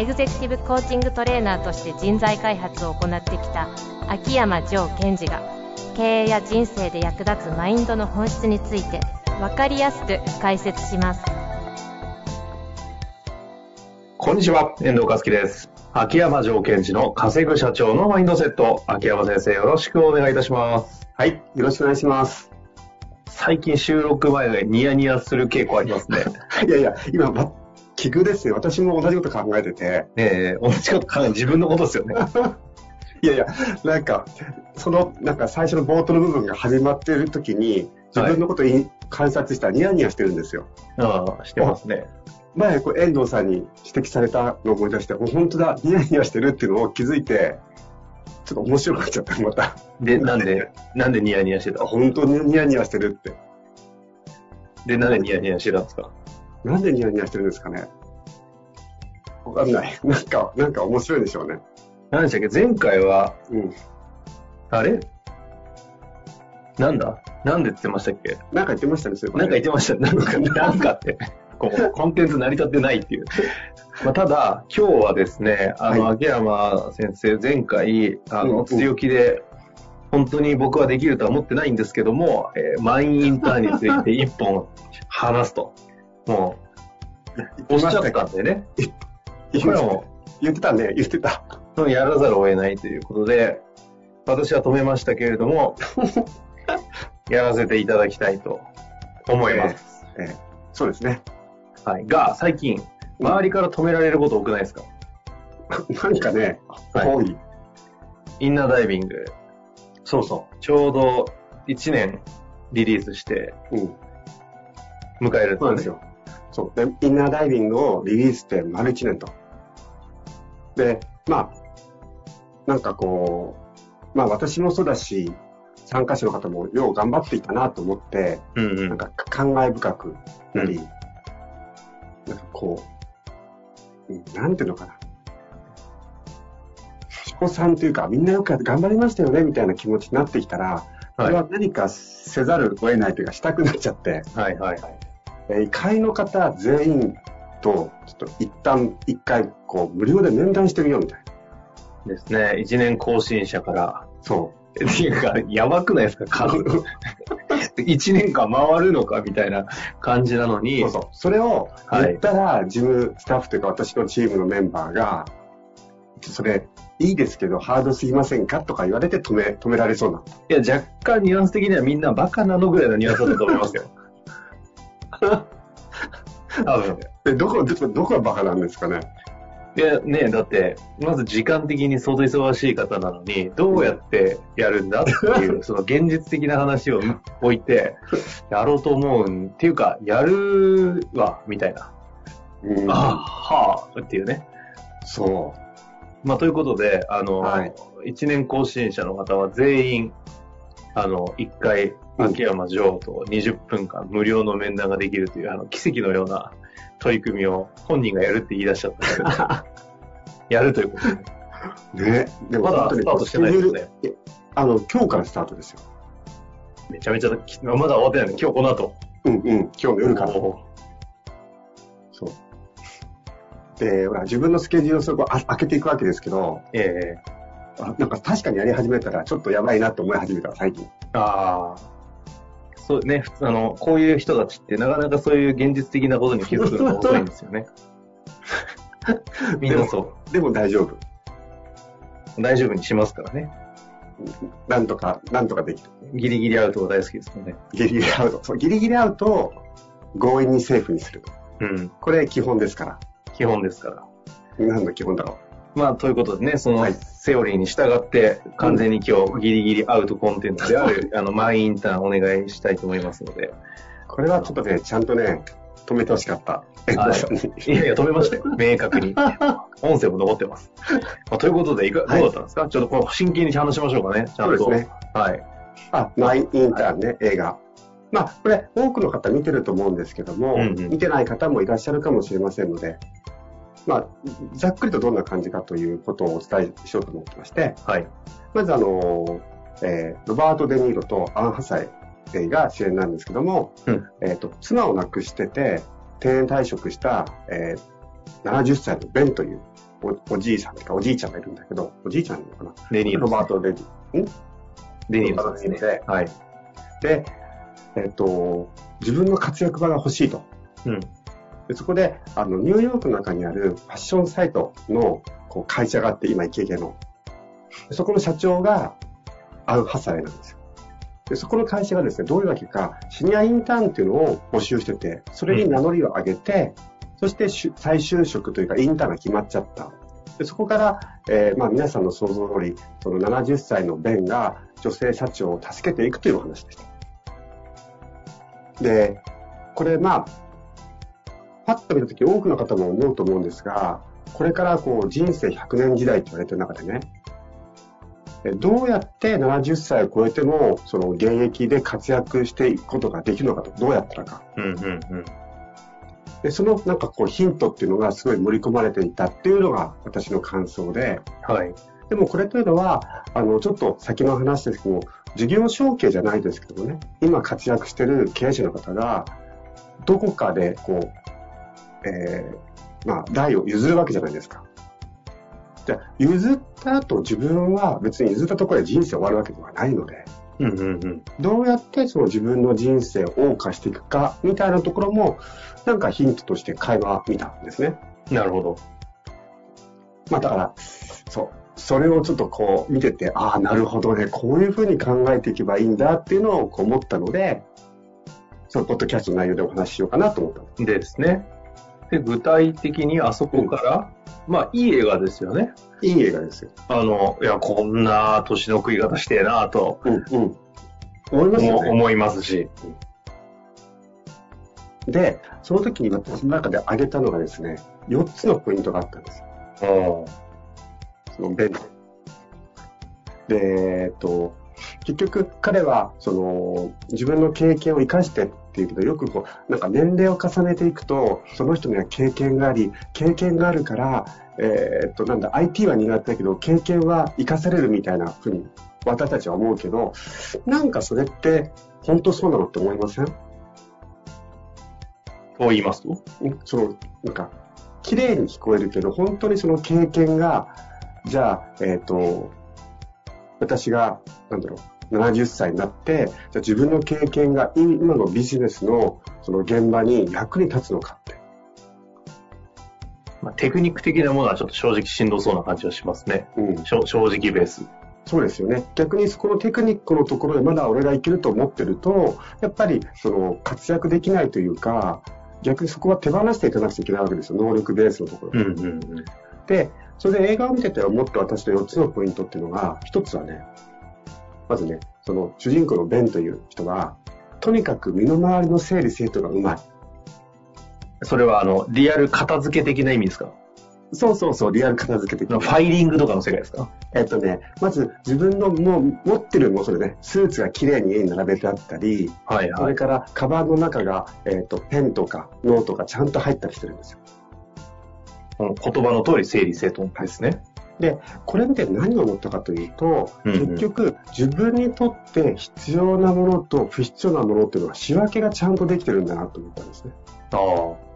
エグゼクティブコーチングトレーナーとして人材開発を行ってきた秋山城賢治が経営や人生で役立つマインドの本質について分かりやすく解説しますこんにちは、遠藤和樹です。秋山城賢治の稼ぐ社長のマインドセット。秋山先生、よろしくお願いいたします。はい、よろしくお願いします。最近収録前でニヤニヤする傾向ありますね。いやいや、今、ま、奇遇ですよ。私も同じこと考えてて。ええ同じこと考え自分のことですよね。いやいや、なんか、その、なんか最初の冒頭の部分が始まってる時に、自分のことをい観察したらニヤニヤしてるんですよ。ああ、してますね。前、こう遠藤さんに指摘されたのを思い出して、もう本当だ、ニヤニヤしてるっていうのを気づいて、ちょっと面白くなっちゃった、また。で、なんで、なんでニヤニヤしてた？本当にニヤニヤしてるって。で、なんでニヤニヤしてたんですか？なんでニヤニヤしてるんですかね？わかんない。なんか、なんか面白いでしょうね。何でしたっけ？前回は、うん。あれ？なんだ？なんでって言ってましたっけ？なんか言ってましたね、そういうなんか言ってました。なんか、なんかって。こう、コンテンツ成り立ってないっていう。まあ、ただ、今日はですね、あの、は秋山先生、前回、あの、強気で、本当に僕はできるとは思ってないんですけども、えーマインインターンについて一本話すと。もう、おっしゃったんでね。言これはも言ってたね、言ってた。やらざるを得ないということで、私は止めましたけれども、やらせていただきたいと思います。えーそうですね。はい。が、最近、周りから止められること多くないですかなんかね、はい多い。インナーダイビング。そうそう。ちょうど1年リリースしてうん。迎えるんですよ。そう。で、インナーダイビングをリリースして丸1年と。で、まあ、なんかこう、まあ私もそうだし、参加者の方もよう頑張っていたなと思って、うんうん。なんか感慨深くなり、なんかこう、うんなんていうのかな。称賛というか、みんなよく頑張りましたよね、みたいな気持ちになってきたら、これは何かせざるを得ないというか、したくなっちゃって、はいはいはい。えー会員の方全員と、ちょっと一旦、一回、こう、無料で面談してみようみたいな。ですね。1年更新者から。そっていうか、やばくないですか？数。1年間回るのかみたいな感じなのう。に。そうそう。それをはい言ったら、事務スタッフというか、私のチームのメンバーが、それ、いいですけど、ハードすぎませんか？とか言われて止め、止められそうな。いや、若干ニュアンス的にはみんなバカなのぐらいのニュアンスだと思いますよ。多分。え、どこ、どこ、どこがバカなんですかね？いやね、だって、まず時間的に相当忙しい方なのに、どうやってやるんだっていう、その現実的な話を置いて、やろうと思うん、っていうか、やるわ、みたいな。うんあはあ、っていうね。そまあ、ということで、あの、はい1年更新者の方は全員、あの、1回、秋山城と20分間無料の面談ができるという、あの、奇跡のような取り組みを本人がやるって言い出しちゃった やるということ。ね。でもまだスタートしてないですよね。えあの、今日からスタートですよ。めちゃめちゃ、きまだ終わってないの。今日この後。うんうん。今日の夜から。そう。で、ほら、自分のスケジュールをそこあ開けていくわけですけど、ええあなんか確かにやり始めたらちょっとやばいなって思い始めた、最近。ああ。そうね、普通、あの、こういう人たちってなかなかそういう現実的なことに気づくのが遅いんですよね。みんなそでも大丈夫。う。大丈夫にしますからね。なんとか、なんとかできる。ギリギリアウトが大好きですもんね。ギリギリアウト。そう、ギリギリアウトを強引にセーフにすると。うん。これ基本ですから。基本ですから。何の基本だろまあ、ということでね、そのはいセオリーに従って、完全に今日ギリギリアウトコンテンツである、あの、マイインターンお願いしたいと思いますので。う。これはちょっとね、ちゃんとね、止めてほしかった。いやいや、止めましたよ。明確に。音声も残ってます。まあ、ということで、いか、どうはいだったんですか、ちょっとこの真剣に話しましょうかね。ちゃんと。そうですね。はい。あ、マイ・インターンね、映画。まあ、これ、多くの方見てると思うんですけども、うんうん見てない方もいらっしゃるかもしれませんので、まあ、ざっくりとどんな感じかということをお伝えしようと思ってまして、はい。まずあの、えーロバート・デ・ニーロとアン・ハサイが主演なんですけども、うんえっ、と、妻を亡くしてて、定年退職した、えー70歳のベンというおおじいさんというかおじいちゃんがいるんだけど、おじいちゃんなのかな？デニーロロバート・デ・ニデニーロですねで。はい。で、えっ、と、自分の活躍場が欲しいと。うん。でそこで、あの、ニューヨークの中にあるファッションサイトのこう会社があって、今、イケイケの。そこの社長が、アン・ハサウェイなんですよ。で、そこの会社がですね、どういうわけか、シニアインターンっていうのを募集してて、それに名乗りを上げて、そして再就職というか、インターンが決まっちゃった。でそこから、えーまあ皆さんの想像通り、その70歳のベンが女性社長を助けていくというお話でした。で、これまあ、パッと見たとき多くの方も思うと思うんですが、これからこう人生100年時代と言われてる中でね、えどうやって70歳を超えても、その現役で活躍していくことができるのかと、どうやったらか。うん、うん、うん。で、そのなんかこうヒントっていうのがすごい盛り込まれていたっていうのが私の感想で、はい。でもこれというのは、あの、ちょっと先の話ですけども、事業承継じゃないですけどもね、今活躍してる経営者の方が、どこかでこう、えー、まあ、代を譲るわけじゃないですか。じゃあ、譲った後自分は別に譲ったところで人生終わるわけではないので、うん、うん、うん。どうやってその自分の人生を謳歌していくか、みたいなところも、なんかヒントとして会話見たんですね。なるほど。まあだから、そう。それをちょっとこう見てて、ああ、なるほどね、こういうふうに考えていけばいいんだっていうのをこう思ったので、そのポッドキャストの内容でお話ししようかなと思ったんです。ですね。で、具体的にあそこから、まあ、いい映画ですよね。いい映画ですよ。あの、いや、こんな年の食い方してえなとうんうん。思いますよね。思思いますし。で、その時に私の中で挙げたのがですね、4つのポイントがあったんですよ。その弁で。で、えっと、結局彼は、その、自分の経験を生かしてっていうけど、よくこう、なんか年齢を重ねていくと、その人には経験があり、経験があるから、えーっと、なんだ、IT は苦手だけど、経験は生かされるみたいなふうに、私たちは思うけど、なんかそれって、本当そうなのって思いません？と言いますと？その、なんか、綺麗に聞こえるけど、本当にその経験が、じゃあ、えっ、と、私が、なんだろう、70歳になって、じゃあ自分の経験が今のビジネスのその現場に役に立つのかって。まあ、テクニック的なものはちょっと正直しんどそうな感じはしますね。うん、正直ベース。そうですよね。逆にそこのテクニックのところでまだ俺がいけると思ってると、やっぱりその活躍できないというか、逆にそこは手放していかなくちゃいけないわけですよ。能力ベースのところ。うんうんうん。で、それで映画を見てて思った私の4つのポイントっていうのが、1つはね、まずね、その主人公のベンという人は、とにかく身の回りの整理整頓がうまい。それはあの、リアル片付け的な意味ですか？そうそうそう、リアル片付け的ファイリングとかの世界ですか？えっとね、まず自分のもう持ってるもそれね、スーツが綺麗に家に並べてあったり、そはいはい。れからカバンの中が、えっと、ペンとかノートがちゃんと入ったりしてるんですよ。うん言葉の通り整理整頓ですね。これ見て何を思ったかというと、うんうん結局自分にとって必要なものと不必要なものっていうのは仕分けがちゃんとできてるんだなと思ったんですね。ああ。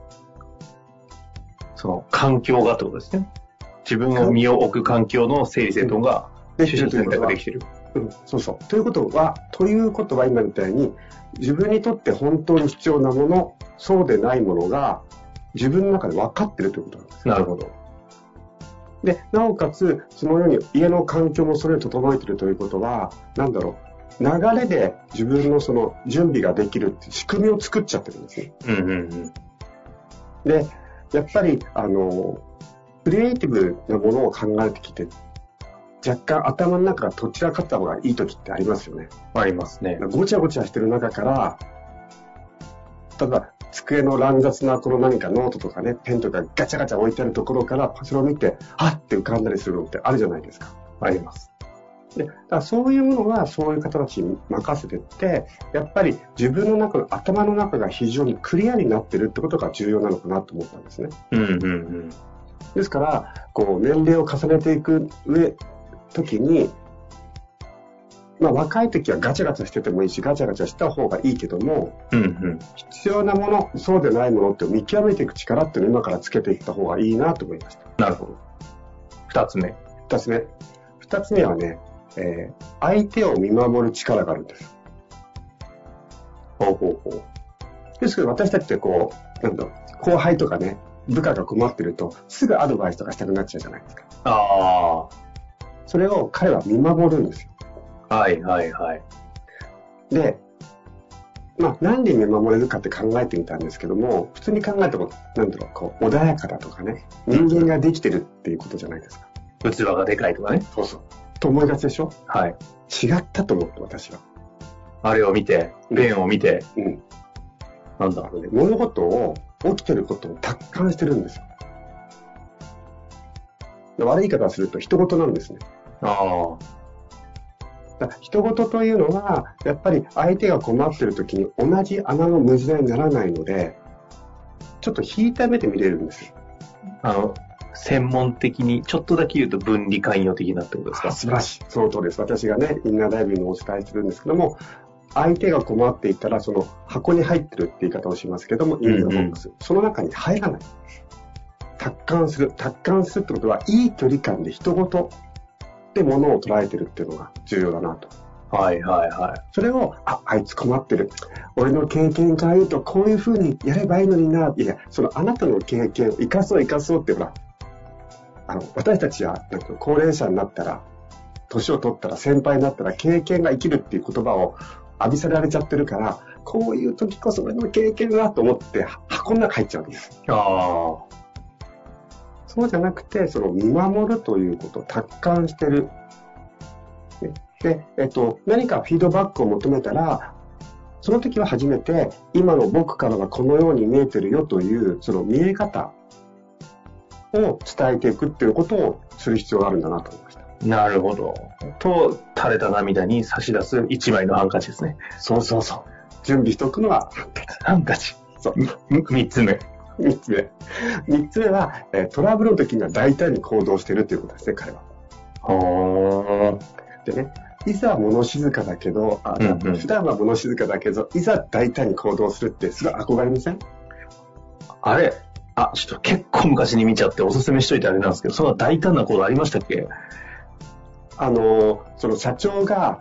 その環境がってことですね。自分を身を置く環境の整理整頓がで取捨選択できてる。うん、そうそう。ということは、ということは今みたいに、自分にとって本当に必要なもの、そうでないものが、自分の中で分かってるということなんです。なるほど。で、なおかつ、そのように家の環境もそれに整えているということは、なんだろう、流れで自分のその準備ができるっていう仕組みを作っちゃってるんですね。うんうんうん。で、やっぱり、あの、クリエイティブなものを考えてきて、若干頭の中がどちらかった方がいい時ってありますよね。ありますね。ごちゃごちゃしてる中から、ただ机の乱雑なこの何かノートとかね、ペンとかガチャガチャ置いてあるところからそれを見て、はって浮かんだりするのってあるじゃないですか。あります。で、だからそういうものはそういう方たちに任せてって、やっぱり自分の中の頭の中が非常にクリアになってるってことが重要なのかなと思ったんですね。うんうんうん。ですから、こう、年齢を重ねていく上、時に、まあ若い時はガチャガチャしててもいいし、ガチャガチャした方がいいけども、うんうん。必要なもの、そうでないものって見極めていく力っていうのを今からつけていった方がいいなと思いました。なるほど。二つ目。二つ目。二つ目はね、えー相手を見守る力があるんです。ほうほうほう。ですけど私たちってこう、なんだろう、後輩とかね、部下が困ってると、すぐアドバイスとかしたくなっちゃうじゃないですか。あそれを彼は見守るんですよ。あ。はいはいはい。で、まあ、なんで見守れるかって考えてみたんですけども、普通に考えても、なんだろう、こう、穏やかだとかね、人間ができてるっていうことじゃないですか。器がでかいとかね。そうそう。と思いがちでしょ？はい。違ったと思って、私は。あれを見て、ペンを見て、うん。なんだあのね、物事を、起きてることを達観してるんですよ。で悪い言い方をすると、人事なんですね。あだから人事というのは、やっぱり相手が困ってる時に同じ穴の無駄にならないので、ちょっと引いた目で見れるんですよ。あ。あの、専門的に、ちょっとだけ言うと分離関与的なってことですか？素晴らしい。その通りです。私がね、インナーダイビングをお伝えするんですけども、相手が困っていたら、その箱に入ってるって言い方をしますけども、インナーボックス。その中に入らない。達観する。達観するってことは、いい距離感で人事で物を捉えてるっていうのが重要だなと。はいはいはい。それを、あ、あいつ困ってる。俺の経験から言うと、こういう風にやればいいのにな。いや、そのあなたの経験を生かそう生かそうって、ほら、あの、私たちは、なんか高齢者になったら、年を取ったら、先輩になったら、経験が生きるっていう言葉を浴びせられちゃってるから、こういう時こそ俺の経験だと思って、箱の中入っちゃうんです。あそうじゃなくて、その見守るということ、達観してる。ねで、えっと、何かフィードバックを求めたら、その時は初めて、今の僕からはこのように見えてるよという、その見え方を伝えていくっていうことをする必要があるんだなと思いました。あ。なるほど。と、垂れた涙に差し出す一枚のハンカチですね。そうそうそう。準備しておくのは、ハンカチ。そう。み三つ目。三つ目。三つ目は、えートラブルの時には大胆に行動してるということですね、彼は。ほー。でね、いざ物静かだけど、あうんうん普段は物静かだけど、いざ大胆に行動するってすごい憧れません？あれあ、ちょっと結構昔に見ちゃっておすすめしといてあれなんですけど、そんな大胆なことありましたっけ？あの、その社長が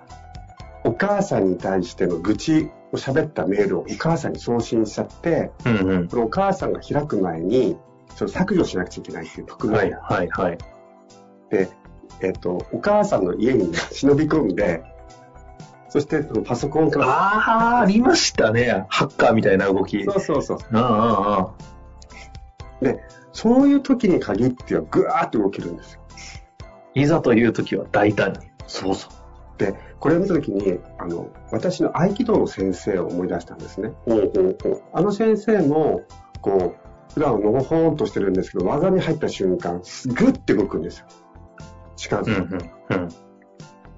お母さんに対しての愚痴を喋ったメールをお母さんに送信しちゃって、うんうん。そのお母さんが開く前に、その削除しなくちゃいけないっていう匿名はいはいはい。で、えっ、と、お母さんの家にね忍び込んで、そしてそのパソコンから、ああ、ありましたね。ハッカーみたいな動き。そうそうそう。うんうんうん。そういう時に限ってはぐわーって動けるんですよ。いざという時は大胆に。そうそう。で、これを見たときに、あの、私の合気道の先生を思い出したんですね。あの先生も、こう、普段のほほーんとしてるんですけど、技に入った瞬間、グッて動くんですよ。力うん強く。うんうん。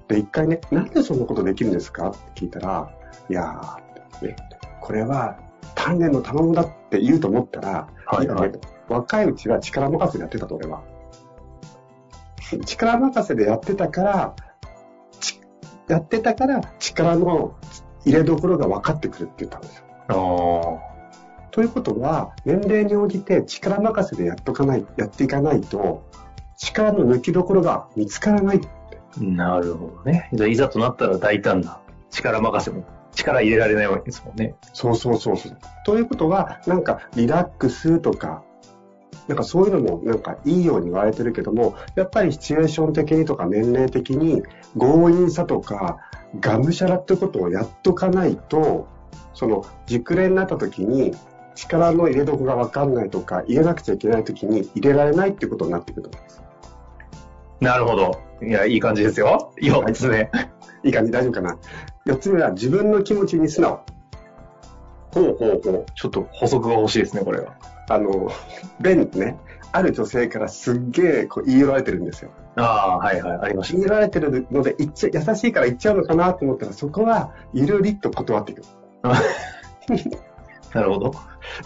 で、一回ね、なんでそんなことできるんですか？って聞いたら、いやー、ね、これは鍛錬の賜物だって言うと思ったら、はいはい若いうちは力任せでやってたと、俺は。力任せでやってたから、ちやってたから力の入れどころが分かってくるって言ったんですよ。あということは、年齢に応じて力任せでやっとかない、やっていかないと、力の抜きどころが見つからない。あ。なるほどね。じゃあいざとなったら大胆な。力任せも。力入れられないわけですもんね。そうそうそうそう。ということは、なんかリラックスとか、なんかそういうのもなんかいいように言われてるけども、やっぱりシチュエーション的にとか年齢的に強引さとか、がむしゃらってことをやっとかないと、その熟練になった時に力の入れどころがわかんないとか、入れなくちゃいけない時に入れられないってことになってくると思います。なるほど。いや、いい感じですよ。4つ目。いい感じ大丈夫かな ?4 つ目は自分の気持ちに素直。ほうほうほう。ちょっと補足が欲しいですね、これは。あの、ベンね、ある女性からすっげえこう言い寄られてるんですよ。ああ、はいはい、ありました言い寄られてるので、言っちゃ、優しいから言っちゃうのかなと思ったら、そこは、ゆるりっと断っていく。なるほど。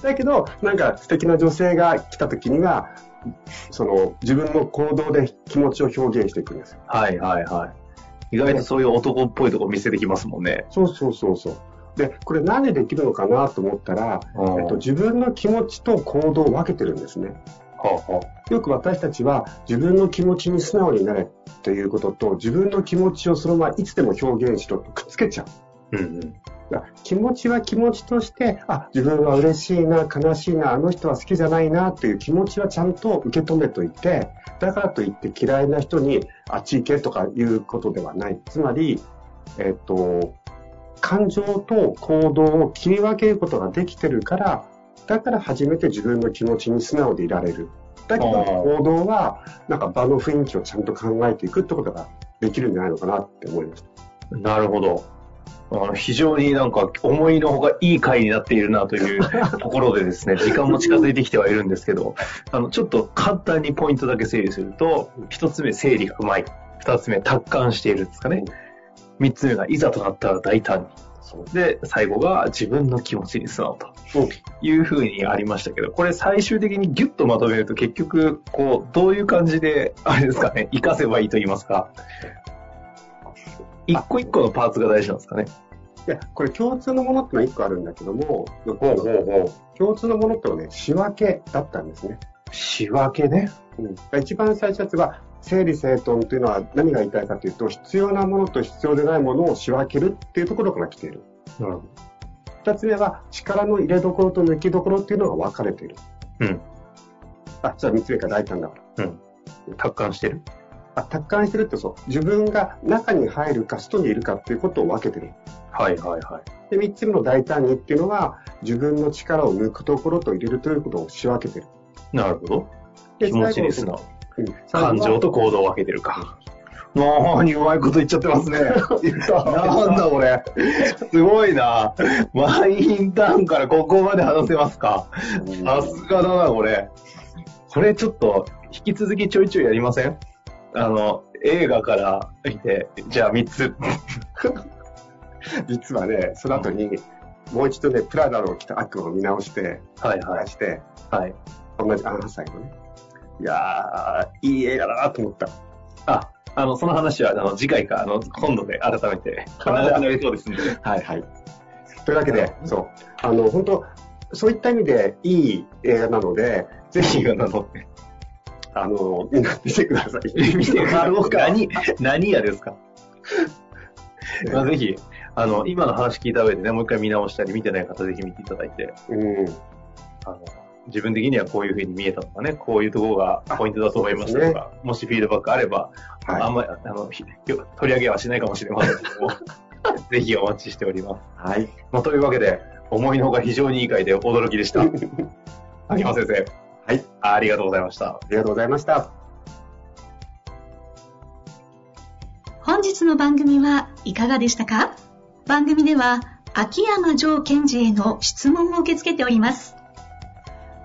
だけど、なんか素敵な女性が来た時には、その、自分の行動で気持ちを表現していくんですよ。はいはいはい。意外とそういう男っぽいとこ見せてきますもんね。そうそうそうそう。で、これなんでできるのかなと思ったら、えっと、自分の気持ちと行動を分けてるんですね。はあはよく私たちは自分の気持ちに素直になれっていうことと自分の気持ちをそのままいつでも表現しろとくっつけちゃう。うんうん。気持ちは気持ちとして、あ、自分は嬉しいな、悲しいな、あの人は好きじゃないなっていう気持ちはちゃんと受け止めといて、だからといって嫌いな人にあっち行けとかいうことではない。つまり、えっと、感情と行動を切り分けることができてるから、だから初めて自分の気持ちに素直でいられる。だけど行動は、なんか場の雰囲気をちゃんと考えていくってことができるんじゃないのかなって思いました。なるほど。あの非常になんか思いのほかいい回になっているなという ところでですね、時間も近づいてきてはいるんですけど、あの、ちょっと簡単にポイントだけ整理すると、一つ目、整理がうまい。二つ目、達観しているですかね。三つ目が、いざとなったら大胆に。で、最後が自分の気持ちに素直というふうにありましたけど、これ最終的にギュッとまとめると結局、こう、どういう感じで、あれですかね、活かせばいいと言いますか。一個一個のパーツが大事なんですかね。いや、これ共通のものってのは1個あるんだけども、共通のものってのはね、仕分けだったんですね。仕分けね。うん、一番最初は、整理整頓というのは何が言いたいかというと、必要なものと必要でないものを仕分けるっていうところから来ている。なるほ二つ目は、力の入れどころと抜きどころっていうのが分かれている。うん。あ、じゃあ三つ目が大胆だから。ど。達観してる？あ、達観してるってそう。自分が中に入るか外にいるかっていうことを分けてる。はいはいはい。で、三つ目の大胆にっていうのは、自分の力を抜くところと入れるということを仕分けてる。なるほど。で気持ちに素直。最後うん最後は感情と行動を分けてるか。なーにうまいこと言っちゃってますね。言ったなんだこれ。すごいな。マインターンからここまで話せますか。さすがだな、これ。これちょっと、引き続きちょいちょいやりません？あの、映画から見て、じゃあ3つ。実はね、その後に、もう一度ね、プラダの着た悪を見直して、はいはい。して、はい。同じアンハサイのね。いやー、いい映画だなと思った。あ、あの、その話は、あの、次回か、あの、今度で改めて、長くなりそうですんで。はい。はい。というわけで、そう。あの、本当そういった意味でいい映画なので、ぜひ、映画なの。あの、みんな見てください。見てもらおうか。何、何やですか？まあ、ぜひ、あの、今の話聞いた上でね、もう一回見直したり、見てない方ぜひ見ていただいて、うん。あの、自分的にはこういう風に見えたとかね、こういうところがポイントだと思いましたとか、もしフィードバックあれば、あはんまり、あの、ひ取り上げはしないかもしれませんけども、ぜひお待ちしております。い。はい。まあ、というわけで、思いのほか非常にいい回で驚きでした。秋山先生。はい。ありがとうございました。ありがとうございました。本日の番組はいかがでしたか？番組では秋山城賢治への質問を受け付けております。